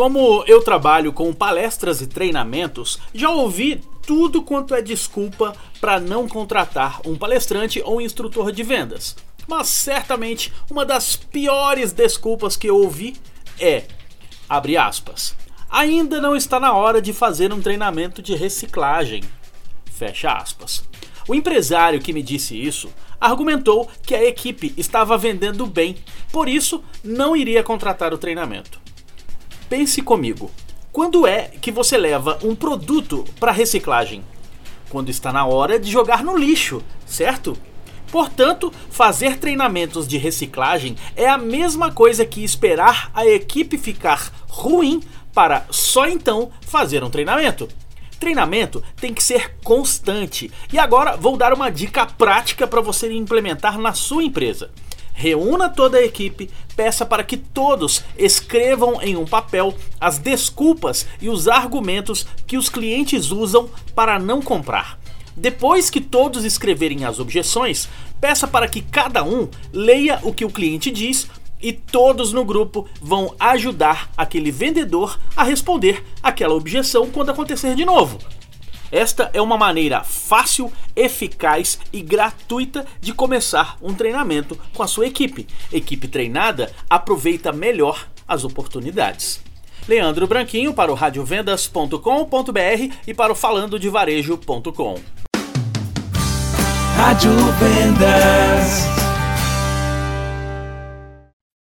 Como eu trabalho com palestras e treinamentos, já ouvi tudo quanto é desculpa para não contratar um palestrante ou um instrutor de vendas. Mas certamente uma das piores desculpas que eu ouvi é, abre aspas, ainda não está na hora de fazer um treinamento de reciclagem. Fecha aspas. O empresário que me disse isso argumentou que a equipe estava vendendo bem, por isso não iria contratar o treinamento. Pense comigo, quando é que você leva um produto para reciclagem? Quando está na hora de jogar no lixo, certo? Portanto, fazer treinamentos de reciclagem é a mesma coisa que esperar a equipe ficar ruim para só então fazer um treinamento. Treinamento tem que ser constante. E agora vou dar uma dica prática para você implementar na sua empresa. Reúna toda a equipe, peça para que todos escrevam em um papel as desculpas e os argumentos que os clientes usam para não comprar. Depois que todos escreverem as objeções, peça para que cada um leia o que o cliente diz e todos no grupo vão ajudar aquele vendedor a responder aquela objeção quando acontecer de novo. Esta é uma maneira fácil, eficaz e gratuita de começar um treinamento com a sua equipe. Equipe treinada aproveita melhor as oportunidades. Leandro Branquinho para o radiovendas.com.br e para o falandodevarejo.com. Rádio Vendas.